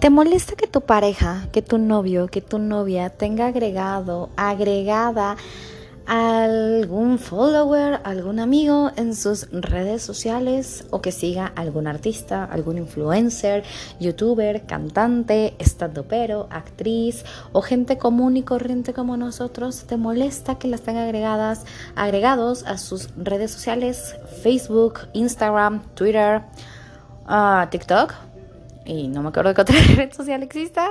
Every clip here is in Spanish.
¿Te molesta que tu pareja, que tu novio, que tu novia tenga agregado, agregada algún follower, algún amigo en sus redes sociales o que siga algún artista, algún influencer, youtuber, cantante, estandopero, actriz o gente común y corriente como nosotros, ¿te molesta que las tenga agregadas, agregados a sus redes sociales, Facebook, Instagram, Twitter, uh, TikTok? Y no me acuerdo qué otra red social exista.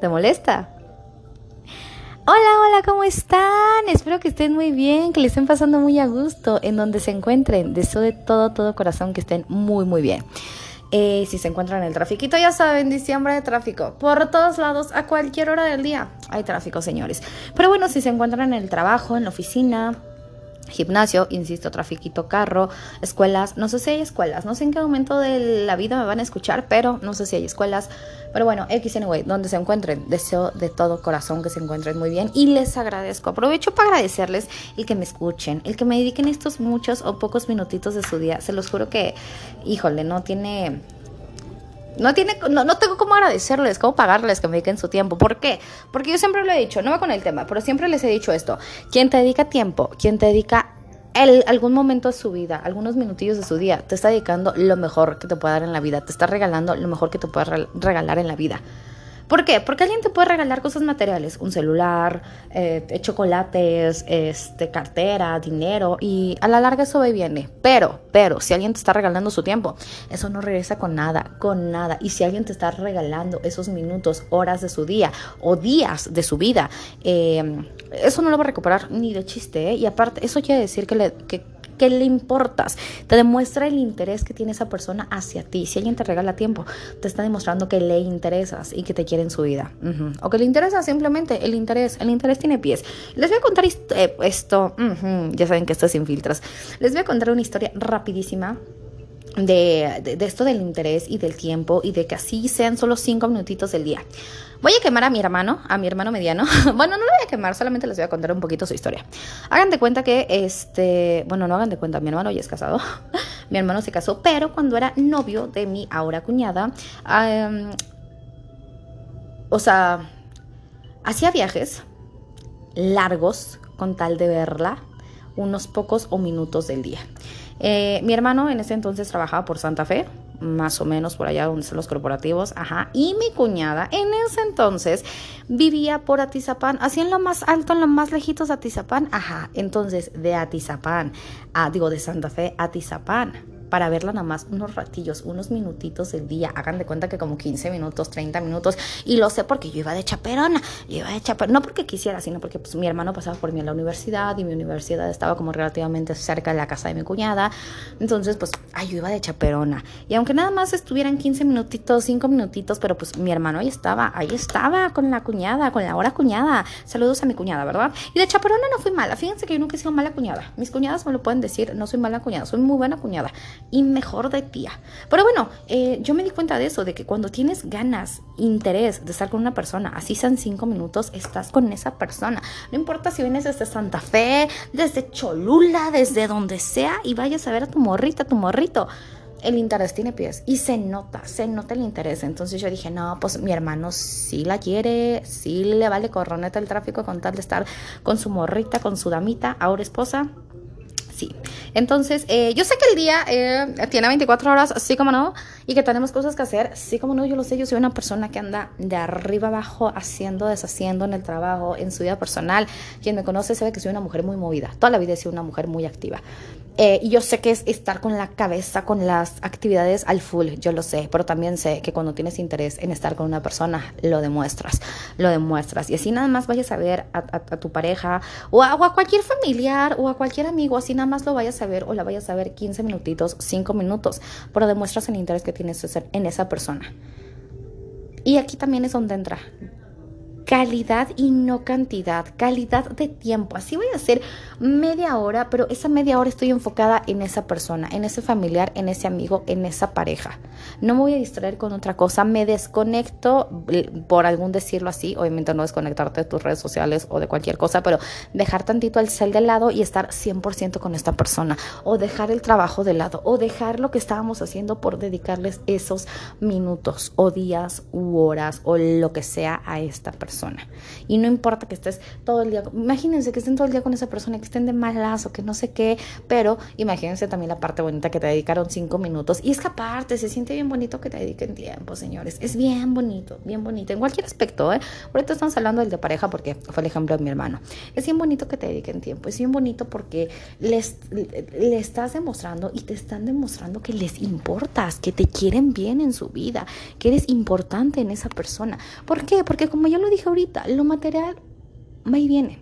¿Te molesta? Hola, hola, ¿cómo están? Espero que estén muy bien, que le estén pasando muy a gusto en donde se encuentren. Deseo de todo, todo corazón que estén muy, muy bien. Eh, si se encuentran en el trafiquito, ya saben, diciembre de tráfico. Por todos lados, a cualquier hora del día hay tráfico, señores. Pero bueno, si se encuentran en el trabajo, en la oficina, gimnasio, insisto, trafiquito, carro, escuelas, no sé si hay escuelas, no sé en qué momento de la vida me van a escuchar, pero no sé si hay escuelas, pero bueno, X anyway, donde se encuentren, deseo de todo corazón que se encuentren muy bien y les agradezco, aprovecho para agradecerles el que me escuchen, el que me dediquen estos muchos o pocos minutitos de su día, se los juro que, híjole, no tiene no, tiene, no, no, tengo cómo agradecerles, cómo pagarles que me dediquen su tiempo. ¿Por qué? Porque yo siempre lo he dicho, no va con el tema, pero siempre les he dicho esto. Quien te dedica tiempo, quien te dedica el, algún momento de su vida, algunos minutillos de su día, te está dedicando lo mejor que te puede dar en la vida, te está regalando lo mejor que te puede regalar en la vida. ¿Por qué? Porque alguien te puede regalar cosas materiales, un celular, eh, chocolates, este, cartera, dinero, y a la larga eso va y viene. Pero, pero, si alguien te está regalando su tiempo, eso no regresa con nada, con nada. Y si alguien te está regalando esos minutos, horas de su día o días de su vida, eh, eso no lo va a recuperar ni de chiste. ¿eh? Y aparte, eso quiere decir que, le, que que le importas. Te demuestra el interés que tiene esa persona hacia ti. Si alguien te regala tiempo, te está demostrando que le interesas y que te quiere en su vida. O que le interesa simplemente el interés. El interés tiene pies. Les voy a contar eh, esto. Ya saben que esto es sin filtros. Les voy a contar una historia rapidísima de, esto del interés y del tiempo y de que así sean solo cinco minutitos del día. Voy a quemar a mi hermano, a mi hermano mediano. bueno, no lo voy a quemar, solamente les voy a contar un poquito su historia. Hagan de cuenta que, este, bueno, no hagan de cuenta, mi hermano ya es casado. mi hermano se casó, pero cuando era novio de mi ahora cuñada, o sea, hacía viajes largos con tal de verla unos pocos o minutos del día. Eh, mi hermano en ese entonces trabajaba por Santa Fe, más o menos por allá donde están los corporativos, ajá. Y mi cuñada en ese entonces vivía por Atizapán, así en lo más alto, en lo más lejitos de Atizapán, ajá. Entonces, de Atizapán, a, digo, de Santa Fe Atizapán para verla nada más unos ratillos, unos minutitos del día. Hagan de cuenta que como 15 minutos, 30 minutos. Y lo sé porque yo iba de chaperona. Yo iba de chaperona. No porque quisiera, sino porque pues, mi hermano pasaba por mí en la universidad y mi universidad estaba como relativamente cerca de la casa de mi cuñada. Entonces, pues, ay, yo iba de chaperona. Y aunque nada más estuvieran 15 minutitos, 5 minutitos, pero pues mi hermano ahí estaba, ahí estaba con la cuñada, con la hora cuñada. Saludos a mi cuñada, ¿verdad? Y de chaperona no fui mala. Fíjense que yo nunca he sido mala cuñada. Mis cuñadas me lo pueden decir, no soy mala cuñada, soy muy buena cuñada y mejor de tía. Pero bueno, eh, yo me di cuenta de eso, de que cuando tienes ganas, interés de estar con una persona, así sean cinco minutos, estás con esa persona. No importa si vienes desde Santa Fe, desde Cholula, desde donde sea, y vayas a ver a tu morrita, tu morrito el interés tiene pies y se nota, se nota el interés. Entonces yo dije, no, pues mi hermano sí la quiere, sí le vale corroneta el tráfico con tal de estar con su morrita, con su damita, ahora esposa. Sí. Entonces, eh, yo sé que el día eh, tiene 24 horas, así como no, y que tenemos cosas que hacer, sí como no, yo lo sé, yo soy una persona que anda de arriba abajo haciendo, deshaciendo en el trabajo, en su vida personal. Quien me conoce sabe que soy una mujer muy movida, toda la vida he sido una mujer muy activa. Eh, y yo sé que es estar con la cabeza, con las actividades al full, yo lo sé, pero también sé que cuando tienes interés en estar con una persona, lo demuestras, lo demuestras. Y así nada más vayas a ver a, tu pareja o a, o a, cualquier familiar o a cualquier amigo, así nada más lo vayas a ver o la vayas a ver 15 minutitos, 5 minutos, pero demuestras el interés que tienes en esa persona. Y aquí también es donde entra calidad y no cantidad, calidad de tiempo. Así voy a hacer media hora, pero esa media hora estoy enfocada en esa persona, en ese familiar, en ese amigo, en esa pareja. No me voy a distraer con otra cosa, me desconecto, por algún decirlo así, obviamente no desconectarte de tus redes sociales o de cualquier cosa, pero dejar tantito el cel de lado y estar 100% con esta persona, o dejar el trabajo de lado, o dejar lo que estábamos haciendo por dedicarles esos minutos o días u horas o lo que sea a esta persona. Y no importa que estés todo el día, imagínense que estén todo el día con esa persona, que estén de malas o que no sé qué, pero imagínense también la parte bonita que te dedicaron cinco minutos. Y es que se siente bien bonito que te dediquen tiempo, señores. Es bien bonito, bien bonito, en cualquier aspecto, ¿eh? Ahorita estamos hablando del de pareja porque fue el ejemplo de mi hermano. Es bien bonito que te dediquen tiempo, es bien bonito porque les, le estás demostrando y te están demostrando que les importas, que te quieren bien en su vida, que eres importante en esa persona. ¿Por qué? Porque como ya lo dije ahorita, lo material va y viene.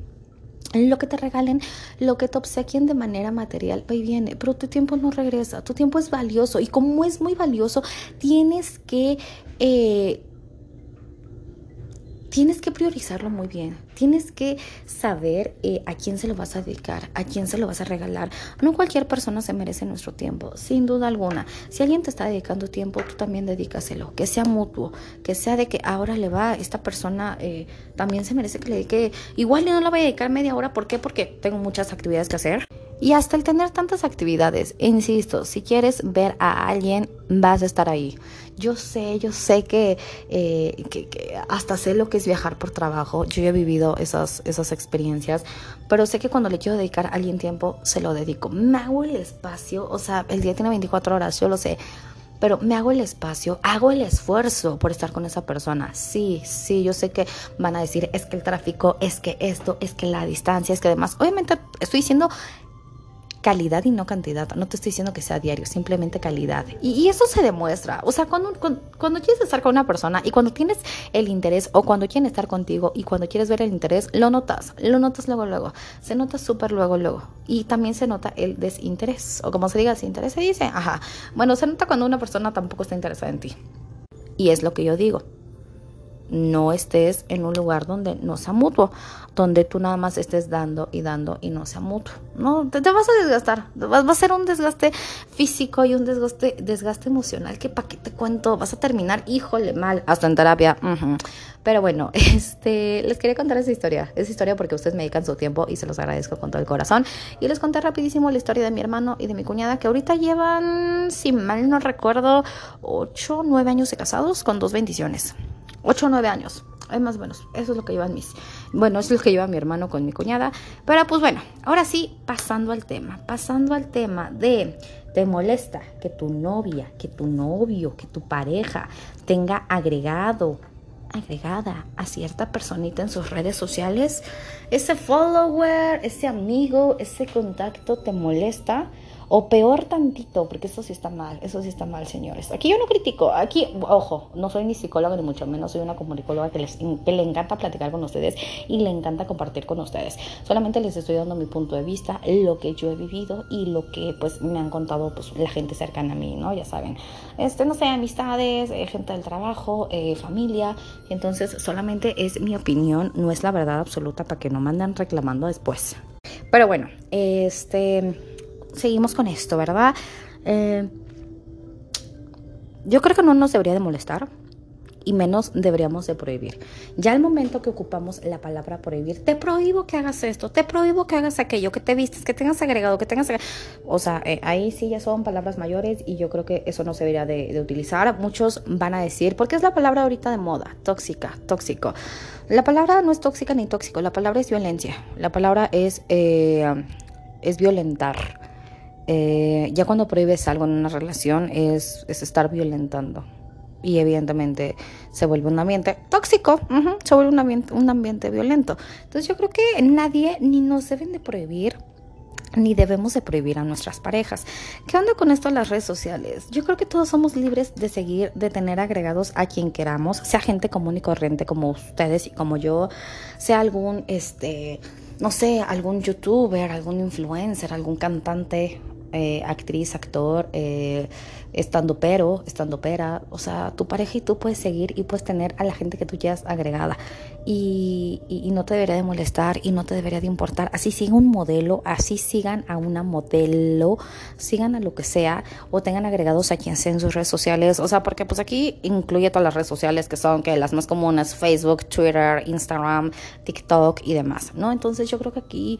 Lo que te regalen, lo que te obsequien de manera material, va y viene, pero tu tiempo no regresa, tu tiempo es valioso y como es muy valioso, tienes que eh, tienes que priorizarlo muy bien. Tienes que saber eh, a quién se lo vas a dedicar, a quién se lo vas a regalar. No cualquier persona se merece nuestro tiempo, sin duda alguna. Si alguien te está dedicando tiempo, tú también dedícaselo. Que sea mutuo, que sea de que ahora le va, esta persona eh, también se merece que le dedique. Igual no la voy a dedicar media hora. ¿Por qué? Porque tengo muchas actividades que hacer. Y hasta el tener tantas actividades, insisto, si quieres ver a alguien, vas a estar ahí. Yo sé, yo sé que, eh, que, hasta sé lo que es viajar por trabajo. Yo he vivido esas, esas experiencias, pero sé que cuando le quiero dedicar a alguien tiempo, se lo dedico. Me hago el espacio, o sea, el día tiene 24 horas, yo lo sé. Pero me hago el espacio, hago el esfuerzo por estar con esa persona. Sí, sí, yo sé que van a decir, es que el tráfico, es que esto, es que la distancia, es que además, obviamente estoy diciendo calidad y no cantidad. No te estoy diciendo que sea diario, simplemente calidad. Y, eso se demuestra. O sea, cuando, cuando, quieres estar con una persona y cuando tienes el interés o cuando quieren estar contigo y cuando quieres ver el interés, lo notas. Lo notas luego, luego. Se nota súper luego, luego. Y también se nota el desinterés. O como se diga, interés se dice. Ajá. Bueno, se nota cuando una persona tampoco está interesada en ti. Y es lo que yo digo no estés en un lugar donde no sea mutuo, donde tú nada más estés dando y dando y no sea mutuo. No, te, vas a desgastar, va, a ser un desgaste físico y un desgaste, desgaste emocional que para qué te cuento, vas a terminar, híjole, mal, hasta en terapia. Pero bueno, este, les quería contar esa historia, esa historia porque ustedes me dedican su tiempo y se los agradezco con todo el corazón. Y les conté rapidísimo la historia de mi hermano y de mi cuñada que ahorita llevan, si mal no recuerdo, 8, 9 años de casados con dos bendiciones. 8 o 9 años. Es más o menos, eso es lo que llevan mis. Bueno, eso es lo que lleva mi hermano con mi cuñada. Pero pues bueno, ahora sí, pasando al tema. Pasando al tema de. ¿Te molesta que tu novia, que tu novio, que tu pareja tenga agregado, agregada a cierta personita en sus redes sociales? Ese follower, ese amigo, ese contacto te molesta. O peor tantito, porque eso sí está mal, eso sí está mal, señores. Aquí yo no critico, aquí, ojo, no soy ni psicóloga ni mucho menos, soy una comunicóloga que, les, que le encanta platicar con ustedes y le encanta compartir con ustedes. Solamente les estoy dando mi punto de vista, lo que yo he vivido y lo que pues me han contado pues la gente cercana a mí, ¿no? Ya saben, este, no sé, amistades, eh, gente del trabajo, eh, familia. Entonces solamente es mi opinión, no es la verdad absoluta para que no manden reclamando después. Pero bueno, este seguimos con esto, ¿verdad? Eh, yo creo que no nos debería de molestar y menos deberíamos de prohibir. Ya el momento que ocupamos la palabra prohibir, te prohíbo que hagas esto, te prohíbo que hagas aquello, que te vistes, que tengas agregado, que tengas... O sea, eh, ahí sí ya son palabras mayores y yo creo que eso no se debería de, utilizar. Muchos van a decir, porque es la palabra ahorita de moda, tóxica, tóxico. La palabra no es tóxica ni tóxico, la palabra es violencia, la palabra es, eh, es violentar. Eh, ya cuando prohíbes algo en una relación es, estar violentando. Y evidentemente se vuelve un ambiente tóxico, se vuelve un ambiente, un ambiente violento. Entonces yo creo que nadie ni nos deben de prohibir ni debemos de prohibir a nuestras parejas. ¿Qué onda con esto en las redes sociales? Yo creo que todos somos libres de seguir, de tener agregados a quien queramos, sea gente común y corriente como ustedes y como yo, sea algún, este, no sé, algún youtuber, algún influencer, algún cantante, eh, actriz, actor, eh, estando pero, estando pera, o sea, tu pareja y tú puedes seguir y puedes tener a la gente que tú quieras agregada y, y, no te debería de molestar y no te debería de importar. Así siga un modelo, así sigan a una modelo, sigan a lo que sea o tengan agregados a quien sea en sus redes sociales, o sea, porque pues aquí incluye todas las redes sociales que son que las más comunes, Facebook, Twitter, Instagram, TikTok y demás, ¿no? Entonces yo creo que aquí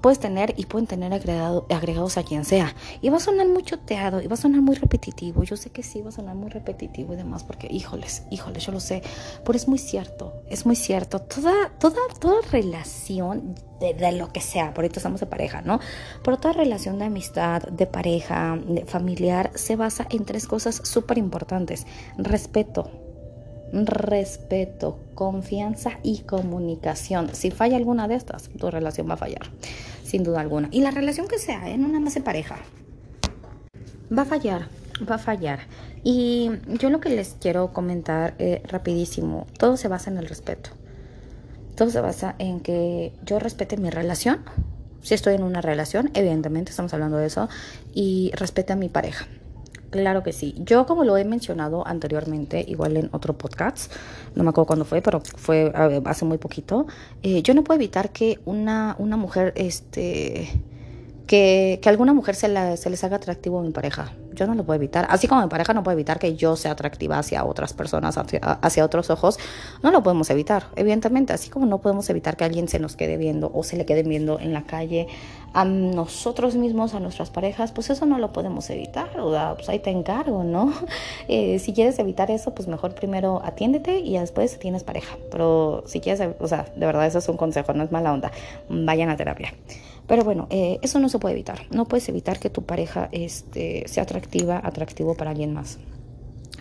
puedes tener y pueden tener agregado, agregados a quien sea. Y va a sonar muy choteado y va a sonar muy repetitivo. Yo sé que sí va a sonar muy repetitivo y demás porque, híjoles, híjoles, yo lo sé. Pero es muy cierto, es muy cierto. Toda, toda, toda relación de, lo que sea, por ahorita estamos de pareja, ¿no? Pero toda relación de amistad, de pareja, de familiar, se basa en tres cosas súper importantes. Respeto, respeto, confianza y comunicación. Si falla alguna de estas, tu relación va a fallar, sin duda alguna. Y la relación que sea, ¿eh? no nada más de pareja, va a fallar, va a fallar. Y yo lo que les quiero comentar eh, rapidísimo, todo se basa en el respeto. Todo se basa en que yo respete mi relación. Si estoy en una relación, evidentemente estamos hablando de eso, y respete a mi pareja. Claro que sí. Yo como lo he mencionado anteriormente, igual en otro podcast, no me acuerdo cuándo fue, pero fue hace muy poquito, eh, yo no puedo evitar que una, una mujer, este, que, que alguna mujer se, la, se haga atractivo a mi pareja yo no lo puedo evitar. Así como mi pareja no puede evitar que yo sea atractiva hacia otras personas, hacia, otros ojos, no lo podemos evitar, evidentemente. Así como no podemos evitar que alguien se nos quede viendo o se le quede viendo en la calle a nosotros mismos, a nuestras parejas, pues eso no lo podemos evitar. O sea, pues ahí te encargo, ¿no? Eh, si quieres evitar eso, pues mejor primero atiéndete y después tienes pareja. Pero si quieres, o sea, de verdad eso es un consejo, no es mala onda. Vayan a terapia. Pero bueno, eh, eso no se puede evitar. No puedes evitar que tu pareja este, sea atractiva, atractivo para alguien más.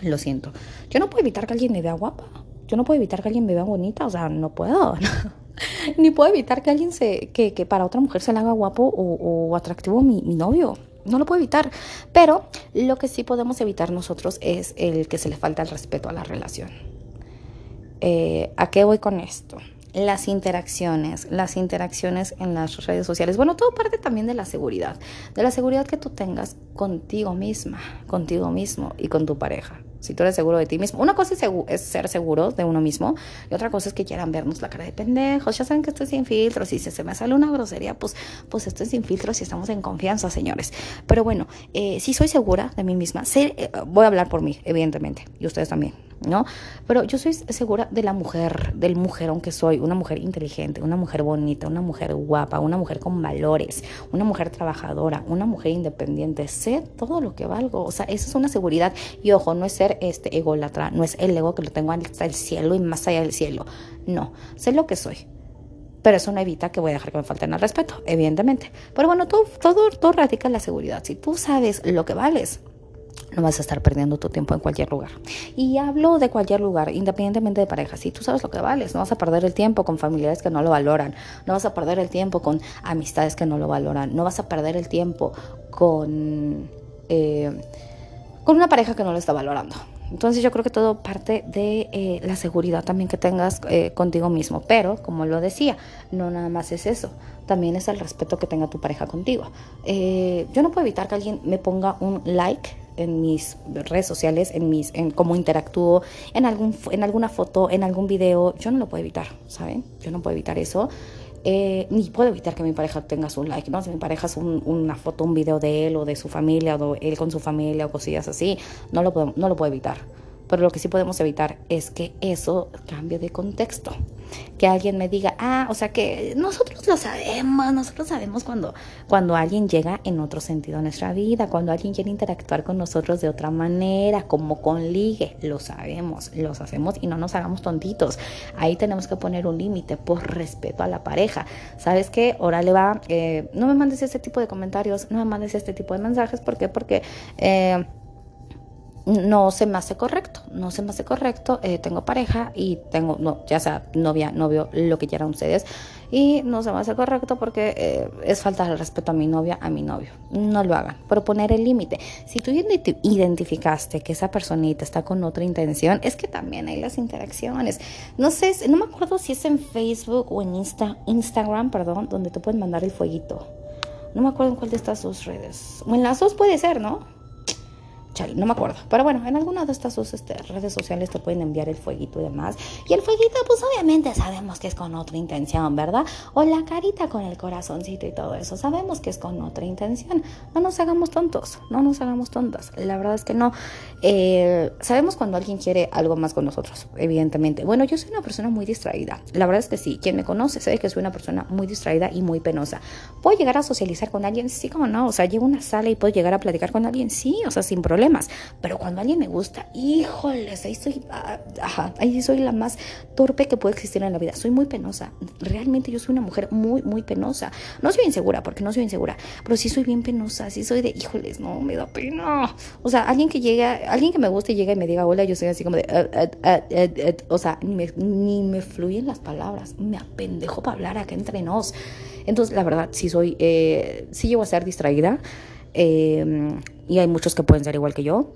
Lo siento. Yo no puedo evitar que alguien me vea guapa. Yo no puedo evitar que alguien me vea bonita. O sea, no puedo. Ni puedo evitar que alguien se, que, que para otra mujer se le haga guapo o, atractivo mi, mi novio. No lo puedo evitar. Pero lo que sí podemos evitar nosotros es el que se le falta el respeto a la relación. Eh, ¿A qué voy con esto? Las interacciones, las interacciones en las redes sociales. Bueno, todo parte también de la seguridad, de la seguridad que tú tengas contigo misma, contigo mismo y con tu pareja. Si tú eres seguro de ti mismo. Una cosa es, ser seguro de uno mismo y otra cosa es que quieran vernos la cara de pendejos. Ya saben que estoy sin filtros. Si se, me sale una grosería, pues, pues estoy sin filtros y estamos en confianza, señores. Pero bueno, eh, si soy segura de mí misma, eh, voy a hablar por mí, evidentemente, y ustedes también ¿no? Pero yo soy segura de la mujer, del mujerón que soy, una mujer inteligente, una mujer bonita, una mujer guapa, una mujer con valores, una mujer trabajadora, una mujer independiente. Sé todo lo que valgo, o sea, eso es una seguridad. Y ojo, no es ser este ególatra, no es el ego que lo tengo hasta el cielo y más allá del cielo. No, sé lo que soy. Pero eso no evita que voy a dejar que me falten al respeto, evidentemente. Pero bueno, todo, todo, todo radica en la seguridad. Si tú sabes lo que vales, no vas a estar perdiendo tu tiempo en cualquier lugar. Y hablo de cualquier lugar, independientemente de pareja. Si tú sabes lo que vales, no vas a perder el tiempo con familiares que no lo valoran, no vas a perder el tiempo con amistades que no lo valoran, no vas a perder el tiempo con, eh, con una pareja que no lo está valorando. Entonces yo creo que todo parte de eh, la seguridad también que tengas eh, contigo mismo. Pero, como lo decía, no nada más es eso. También es el respeto que tenga tu pareja contigo. yo no puedo evitar que alguien me ponga un like en mis redes sociales, en mis, en cómo interactúo, en algún, en alguna foto, en algún video, yo no lo puedo evitar, ¿saben? Yo no puedo evitar eso. Eh, ni puedo evitar que mi pareja tenga su like, ¿no? Si mi pareja es una foto, un video de él o de su familia o él con su familia o cosillas así, no lo puedo, no lo puedo evitar. Pero lo que sí podemos evitar es que eso cambie de contexto. Que alguien me diga, ah, o sea que nosotros lo sabemos, nosotros sabemos cuando, cuando alguien llega en otro sentido a nuestra vida, cuando alguien quiere interactuar con nosotros de otra manera, como con ligue, lo sabemos, lo hacemos y no nos hagamos tontitos. Ahí tenemos que poner un límite por respeto a la pareja. ¿Sabes qué? Órale va, eh, no me mandes este tipo de comentarios, no me mandes este tipo de mensajes, ¿por qué? Porque... Eh, no se me hace correcto, no se me hace correcto, eh, tengo pareja y tengo, no, ya sea novia, novio, lo que quieran ustedes, y no se me hace correcto porque eh, es falta de respeto a mi novia, a mi novio, no lo hagan, pero poner el límite, si tú identificaste que esa personita está con otra intención, es que también hay las interacciones, no sé, no me acuerdo si es en Facebook o en Insta, Instagram, perdón, donde te pueden mandar el fueguito, No me acuerdo en cuál de estas dos redes. O en las dos puede ser, ¿no? No me acuerdo. Pero bueno, en alguna de estas este, redes sociales te pueden enviar el fueguito y demás. Y el fueguito, pues obviamente sabemos que es con otra intención, ¿verdad? O la carita con el corazoncito y todo eso. Sabemos que es con otra intención. No nos hagamos tontos, no nos hagamos tontas. La verdad es que no. Eh, sabemos cuando alguien quiere algo más con nosotros, evidentemente. Bueno, yo soy una persona muy distraída. La verdad es que sí. Quien me conoce sabe que soy una persona muy distraída y muy penosa. ¿Puedo llegar a socializar con alguien? Sí, como no. O sea, llego a una sala y puedo llegar a platicar con alguien. Sí, o sea, sin problema pero cuando alguien me gusta, híjoles, ahí soy, ah, ajá, ahí soy la más torpe que puede existir en la vida. Soy muy penosa. Realmente yo soy una mujer muy, muy penosa. No soy insegura, porque no soy insegura, pero sí soy bien penosa. Sí soy de, híjoles, no, me da pena. O sea, alguien que llega, alguien que me guste llega y me diga hola, yo soy así como de, uh, o sea, ni me, ni me fluyen las palabras. Me apendejo para hablar acá entre nos. Entonces, la verdad, sí soy, eh, sí llego a ser distraída. Eh, y hay muchos que pueden ser igual que yo.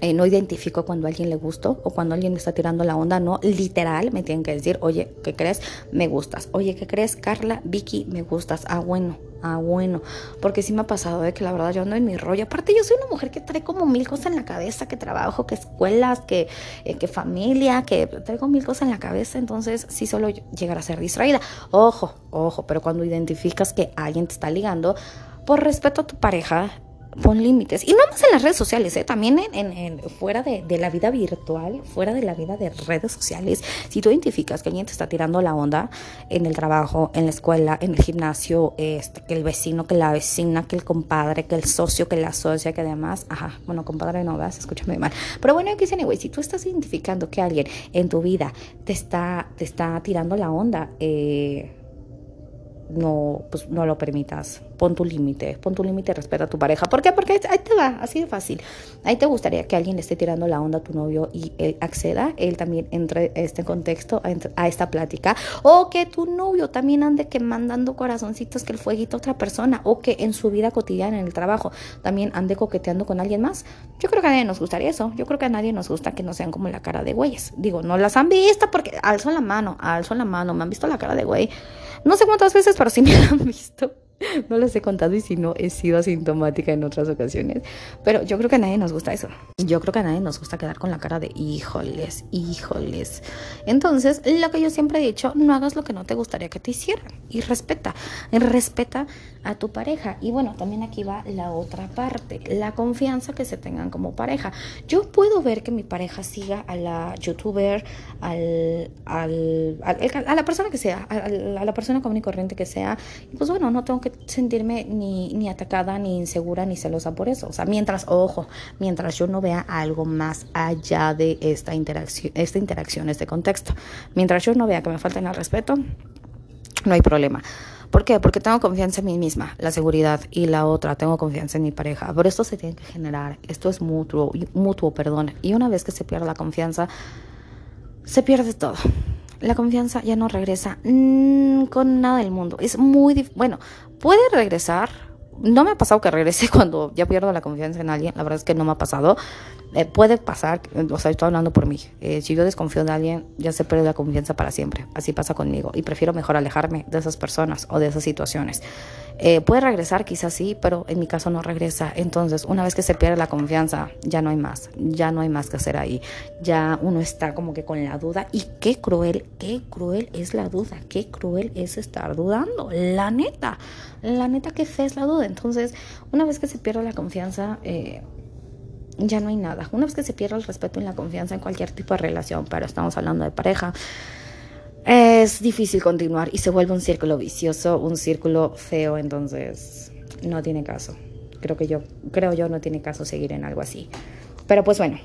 Eh, no identifico cuando a alguien le gusto o cuando alguien me está tirando la onda, no, literal, me tienen que decir, oye, ¿qué crees? Me gustas. Oye, ¿qué crees? Carla, Vicky, me gustas. Ah, bueno, ah, bueno. Porque sí me ha pasado de que la verdad yo ando en mi rollo. Aparte, yo soy una mujer que trae como mil cosas en la cabeza, que trabajo, que escuelas, que, eh, que familia, que traigo mil cosas en la cabeza. Entonces, sí solo llegar a ser distraída. Ojo, ojo, pero cuando identificas que alguien te está ligando, por respeto a tu pareja, pon límites. Y no más en las redes sociales, ¿eh? también en, fuera de, la vida virtual, fuera de la vida de redes sociales. Si tú identificas que alguien te está tirando la onda en el trabajo, en la escuela, en el gimnasio, este, que el vecino, que la vecina, que el compadre, que el socio, que la socia, que además, ajá, bueno, compadre no vas, escúchame mal. Pero bueno, que güey, si tú estás identificando que alguien en tu vida te está, te está tirando la onda, eh, no, pues no lo permitas. Pon tu límite, pon tu límite, respeta a tu pareja. ¿Por qué? Porque ahí te va, así de fácil. Ahí te gustaría que alguien le esté tirando la onda a tu novio y él acceda, él también entre este contexto, a, esta plática. O que tu novio también ande que mandando corazoncitos, que el fueguito a otra persona. O que en su vida cotidiana, en el trabajo, también ande coqueteando con alguien más. Yo creo que a nadie nos gustaría eso. Yo creo que a nadie nos gusta que no sean como la cara de güeyes. Digo, no las han visto porque alzo la mano, alzo la mano, me han visto la cara de güey. No sé cuántas veces, pero sí me han visto. No les he contado y si no he sido asintomática en otras ocasiones. Pero yo creo que a nadie nos gusta eso. Yo creo que a nadie nos gusta quedar con la cara de híjoles, híjoles. Entonces, lo que yo siempre he dicho, no hagas lo que no te gustaría que te hicieran. Y respeta, respeta a tu pareja. Y bueno, también aquí va la otra parte, la confianza que se tengan como pareja. Yo puedo ver que mi pareja siga a la youtuber, al, al, a la persona que sea, a, la persona común y corriente que sea. Y pues bueno, no tengo que sentirme ni, ni atacada, ni insegura, ni celosa por eso. O sea, mientras, ojo, mientras yo no vea algo más allá de esta interacción, esta interacción, este contexto. Mientras yo no vea que me falten el respeto, no hay problema. ¿Por qué? Porque tengo confianza en mí misma, la seguridad, y la otra, tengo confianza en mi pareja. Pero esto se tiene que generar, esto es mutuo, mutuo, perdón. Y una vez que se pierde la confianza, se pierde todo la confianza ya no regresa mm, con nada del mundo. Es muy bueno, puede regresar. No me ha pasado que regrese cuando ya pierdo la confianza en alguien. La verdad es que no me ha pasado. Eh, puede pasar, o sea, estoy hablando por mí. Eh, si yo desconfío de alguien, ya se pierde la confianza para siempre. Así pasa conmigo. Y prefiero mejor alejarme de esas personas o de esas situaciones. Eh, puede regresar, quizás sí, pero en mi caso no regresa. Entonces, una vez que se pierde la confianza, ya no hay más. Ya no hay más que hacer ahí. Ya uno está como que con la duda. Y qué cruel, qué cruel es la duda. Qué cruel es estar dudando. La neta. La neta que fe es la duda. Entonces, una vez que se pierde la confianza, eh, ya no hay nada. Una vez que se pierde el respeto y la confianza en cualquier tipo de relación, pero estamos hablando de pareja, es difícil continuar y se vuelve un círculo vicioso, un círculo feo, entonces no tiene caso. Creo que yo, creo yo, no tiene caso seguir en algo así. Pero pues bueno,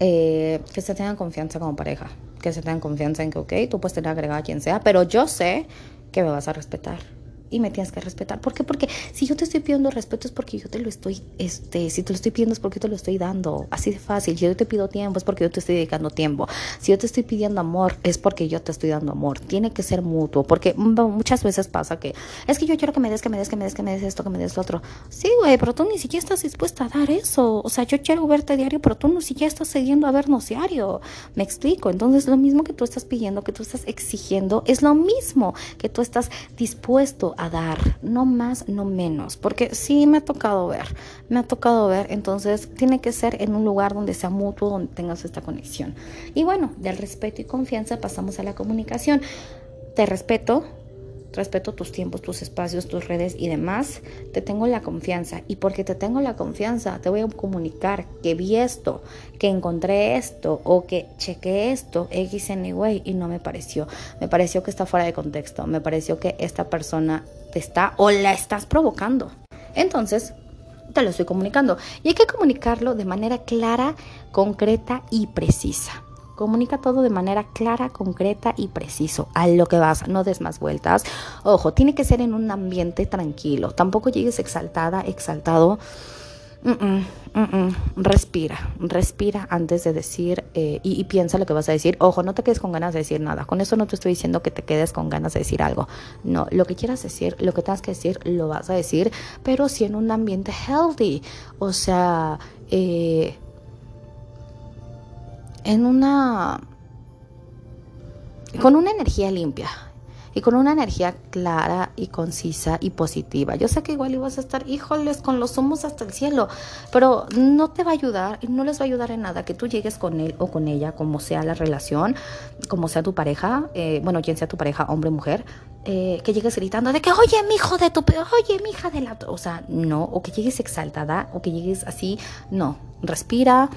eh, que se tengan confianza como pareja, que se tengan confianza en que, ok, tú puedes tener agregada a quien sea, pero yo sé que me vas a respetar y me tienes que respetar. ¿Por qué? Porque si yo te estoy pidiendo respeto es porque yo te lo estoy, este, si te lo estoy pidiendo es porque te lo estoy dando. Así de fácil. Si yo te pido tiempo es porque yo te estoy dedicando tiempo. Si yo te estoy pidiendo amor es porque yo te estoy dando amor. Tiene que ser mutuo. Porque muchas veces pasa que es que yo quiero que me des, que me des, que me des, que me des esto, que me des lo otro. Sí, güey, pero tú ni siquiera estás dispuesta a dar eso. O sea, yo quiero verte diario, pero tú ni siquiera estás cediendo a vernos diario. Me explico. Entonces, lo mismo que tú estás pidiendo, que tú estás exigiendo, es lo mismo que tú estás dispuesto a dar, no más, no menos, porque sí me ha tocado ver, me ha tocado ver, entonces tiene que ser en un lugar donde sea mutuo, donde tengas esta conexión. Y bueno, del respeto y confianza pasamos a la comunicación. Te respeto, respeto tus tiempos, tus espacios, tus redes y demás, te tengo la confianza. Y porque te tengo la confianza, te voy a comunicar que vi esto, que encontré esto o que chequé esto, X y no me pareció. Me pareció que está fuera de contexto, me pareció que esta persona te está o la estás provocando. Entonces, te lo estoy comunicando. Y hay que comunicarlo de manera clara, concreta y precisa. Comunica todo de manera clara, concreta y preciso. A lo que vas, no des más vueltas. Ojo, tiene que ser en un ambiente tranquilo. Tampoco llegues exaltada, exaltado. respira, respira antes de decir eh, y, y, piensa lo que vas a decir. Ojo, no te quedes con ganas de decir nada. Con eso no te estoy diciendo que te quedes con ganas de decir algo. No, lo que quieras decir, lo que tengas que decir, lo vas a decir, pero sí en un ambiente healthy. O sea, eh, en una con una energía limpia y con una energía clara y concisa y positiva. Yo sé que igual ibas a estar, híjoles, con los humos hasta el cielo, pero no te va a ayudar y no les va a ayudar en nada que tú llegues con él o con ella, como sea la relación, como sea tu pareja, eh, bueno, quien sea tu pareja, hombre o mujer, eh, que llegues gritando de que, oye, mi hijo de tu, oye, mi hija de la, o sea, no, o que llegues exaltada, o que llegues así, no, respira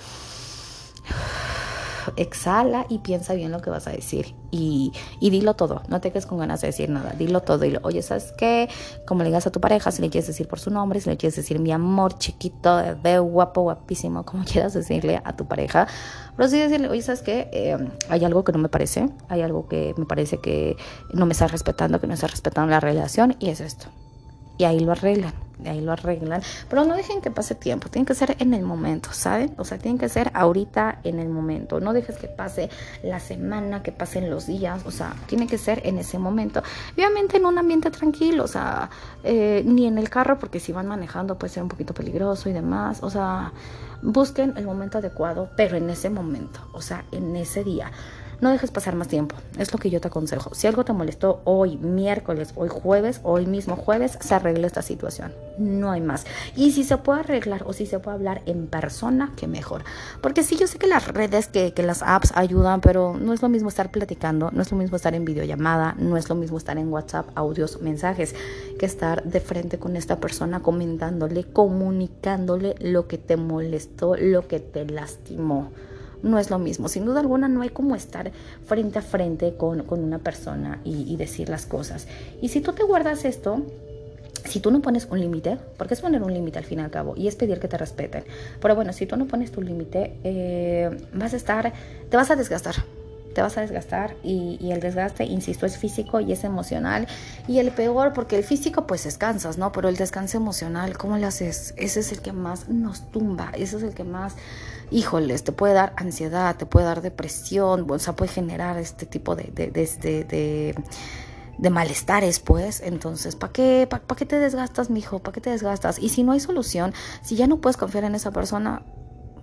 exhala y piensa bien lo que vas a decir. Y, dilo todo, no te quedes con ganas de decir nada, dilo todo. Dilo, oye, ¿sabes qué? Como le digas a tu pareja, si le quieres decir por su nombre, si le quieres decir mi amor, chiquito, bebé, guapo, guapísimo, como quieras decirle a tu pareja. Pero sí decirle, oye, ¿sabes qué? Eh, hay algo que no me parece, hay algo que me parece que no me está respetando, que no está respetando la relación y es esto. Y ahí lo arreglan ahí lo arreglan, pero no dejen que pase tiempo, tiene que ser en el momento, ¿saben? O sea, tiene que ser ahorita en el momento, no dejes que pase la semana, que pasen los días, o sea, tiene que ser en ese momento. Obviamente en un ambiente tranquilo, o sea, eh, ni en el carro, porque si van manejando puede ser un poquito peligroso y demás, o sea, busquen el momento adecuado, pero en ese momento, o sea, en ese día. No dejes pasar más tiempo, es lo que yo te aconsejo. Si algo te molestó hoy, miércoles, hoy jueves, hoy mismo jueves, se arregle esta situación. No hay más. Y si se puede arreglar o si se puede hablar en persona, que mejor. Porque sí, yo sé que las redes, que, que las apps ayudan, pero no es lo mismo estar platicando, no es lo mismo estar en videollamada, no es lo mismo estar en WhatsApp, audios, mensajes, que estar de frente con esta persona comentándole, comunicándole lo que te molestó, lo que te lastimó no es lo mismo. Sin duda alguna no hay como estar frente a frente con, una persona y, decir las cosas. Y si tú te guardas esto, si tú no pones un límite, porque es poner un límite al fin y al cabo, y es pedir que te respeten, pero bueno, si tú no pones tu límite, eh, vas a estar, te vas a desgastar, te vas a desgastar y, el desgaste, insisto, es físico y es emocional. Y el peor, porque el físico pues descansas, ¿no? Pero el descanso emocional, ¿cómo lo haces? Ese es el que más nos tumba, ese es el que más híjoles, te puede dar ansiedad, te puede dar depresión, o sea, puede generar este tipo de, de, de, de, malestares, pues. Entonces, ¿para qué, para qué te desgastas, mijo? ¿Para qué te desgastas? Y si no hay solución, si ya no puedes confiar en esa persona,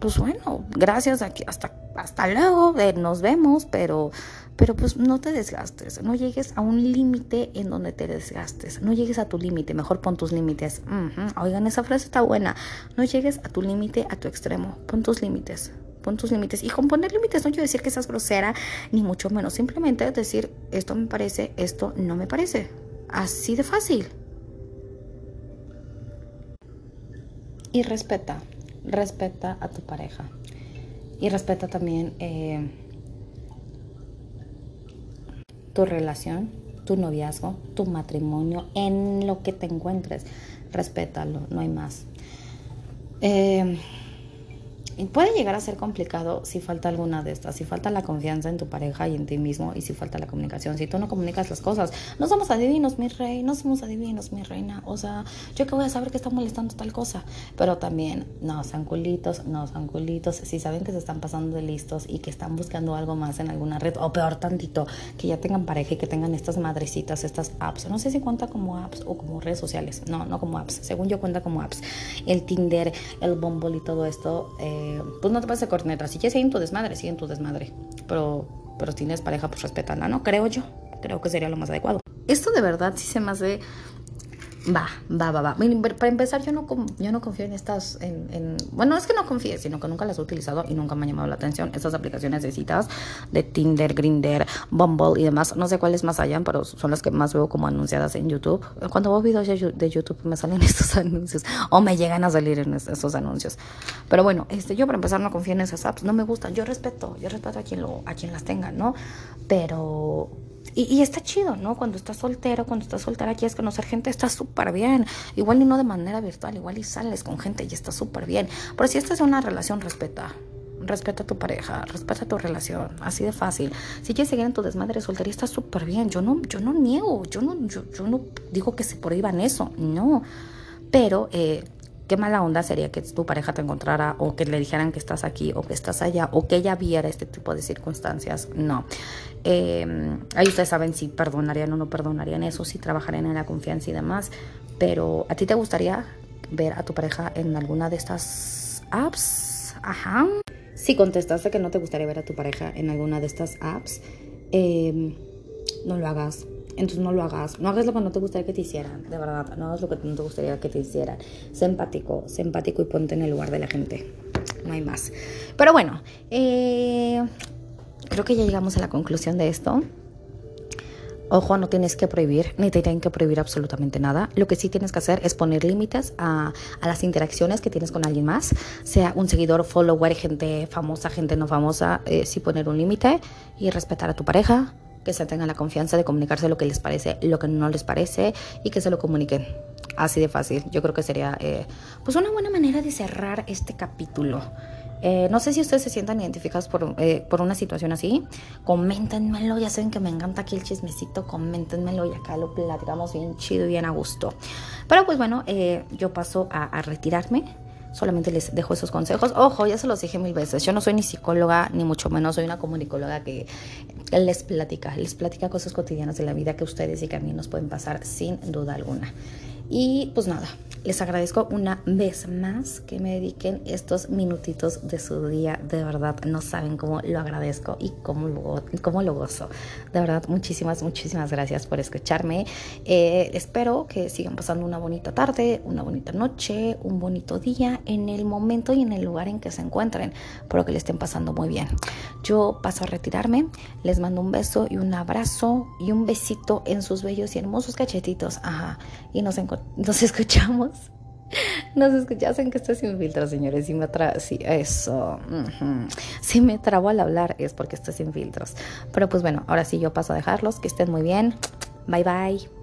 pues bueno, gracias, aquí, hasta, hasta luego, eh, nos vemos, pero, pero pues no te desgastes, no llegues a un límite en donde te desgastes, no llegues a tu límite, mejor pon tus límites. Oigan, esa frase está buena, no llegues a tu límite, a tu extremo, pon tus límites. Pon tus límites. Y con poner límites no quiero decir que seas grosera, ni mucho menos. Simplemente decir, esto me parece, esto no me parece. Así de fácil. Y respeta respeta a tu pareja y respeta también eh, tu relación, tu noviazgo, tu matrimonio, en lo que te encuentres. Respétalo, no hay más. Eh, puede llegar a ser complicado si falta alguna de estas, si falta la confianza en tu pareja y en ti mismo y si falta la comunicación, si tú no comunicas las cosas. No somos adivinos, mi rey, no somos adivinos, mi reina. O sea, yo que voy a saber que está molestando tal cosa. Pero también, no sean culitos, no sean culitos. Si saben que se están pasando de listos y que están buscando algo más en alguna red, o peor tantito, que ya tengan pareja y que tengan estas madrecitas, estas apps. No sé si cuenta como apps o como redes sociales. No, no como apps. Según yo cuenta como apps. El Tinder, el Bumble y todo esto. Eh, pues no te pases de corneta. Si quieres seguir en tu desmadre, sigue en tu desmadre. Pero, pero si tienes pareja, pues respétala, ¿no? Creo yo. Creo que sería lo más adecuado. Esto de verdad sí se me hace Va, va, va, va. Para empezar, yo no, yo no confío en estas, en, bueno, es que no confíe, sino que nunca las he utilizado y nunca me ha llamado la atención. Estas aplicaciones de citas de Tinder, Grinder, Bumble y demás, no sé cuáles más hayan, pero son las que más veo como anunciadas en YouTube. Cuando veo videos de YouTube me salen estos anuncios o me llegan a salir en estos anuncios. Pero bueno, este, yo para empezar no confío en esas apps, no me gustan. Yo respeto, yo respeto a quien, lo, a quien las tenga, ¿no? Pero y, está chido, ¿no? Cuando estás soltero, cuando estás soltera, quieres conocer gente, está súper bien. Igual y no de manera virtual, igual y sales con gente y está súper bien. Pero si esta es una relación, respeta. Respeta a tu pareja, respeta tu relación, así de fácil. Si quieres seguir en tu desmadre de soltería, está súper bien. Yo no, yo no niego, yo no, yo, yo no digo que se prohíban eso, no. Pero eh, qué mala onda sería que tu pareja te encontrara o que le dijeran que estás aquí o que estás allá o que ella viera este tipo de circunstancias. No. Eh, ahí ustedes saben si perdonarían o no perdonarían eso, si trabajarían en la confianza y demás. Pero ¿a ti te gustaría ver a tu pareja en alguna de estas apps? Ajá. Si contestaste que no te gustaría ver a tu pareja en alguna de estas apps, eh, no lo hagas entonces no lo hagas. No hagas lo que no te gustaría que te hicieran, de verdad. No hagas lo que no te gustaría que te hicieran. Sé empático, y ponte en el lugar de la gente. No hay más. Pero bueno, eh, creo que ya llegamos a la conclusión de esto. Ojo, no tienes que prohibir, ni te tienen que prohibir absolutamente nada. Lo que sí tienes que hacer es poner límites a, a, las interacciones que tienes con alguien más, sea un seguidor, follower, gente famosa, gente no famosa, eh, sí poner un límite y respetar a tu pareja, que se tengan la confianza de comunicarse lo que les parece, lo que no les parece y que se lo comuniquen. Así de fácil. Yo creo que sería eh, pues una buena manera de cerrar este capítulo. Eh, no sé si ustedes se sientan identificados por, eh, por, una situación así. Coméntenmelo, ya saben que me encanta aquí el chismecito. Coméntenmelo y acá lo platicamos bien chido y bien a gusto. Pero pues bueno, yo paso a, a retirarme solamente les dejo esos consejos. Ojo, ya se los dije mil veces, yo no soy ni psicóloga, ni mucho menos soy una comunicóloga que les platica, les platica cosas cotidianas de la vida que ustedes y que a mí nos pueden pasar sin duda alguna. Y pues nada, les agradezco una vez más que me dediquen estos minutitos de su día. De verdad, no saben cómo lo agradezco y cómo lo, cómo lo gozo. De verdad, muchísimas, muchísimas gracias por escucharme. Eh, espero que sigan pasando una bonita tarde, una bonita noche, un bonito día en el momento y en el lugar en que se encuentren. Espero que le estén pasando muy bien. Yo paso a retirarme. Les mando un beso y un abrazo y un besito en sus bellos y hermosos cachetitos. Ajá. Y nos, nos escuchamos nos escuchasen que estoy sin filtro, señores. Si me tra sí, eso. Si me trabo al hablar es porque estoy sin filtros. Pero pues bueno, ahora sí yo paso a dejarlos. Que estén muy bien. Bye bye.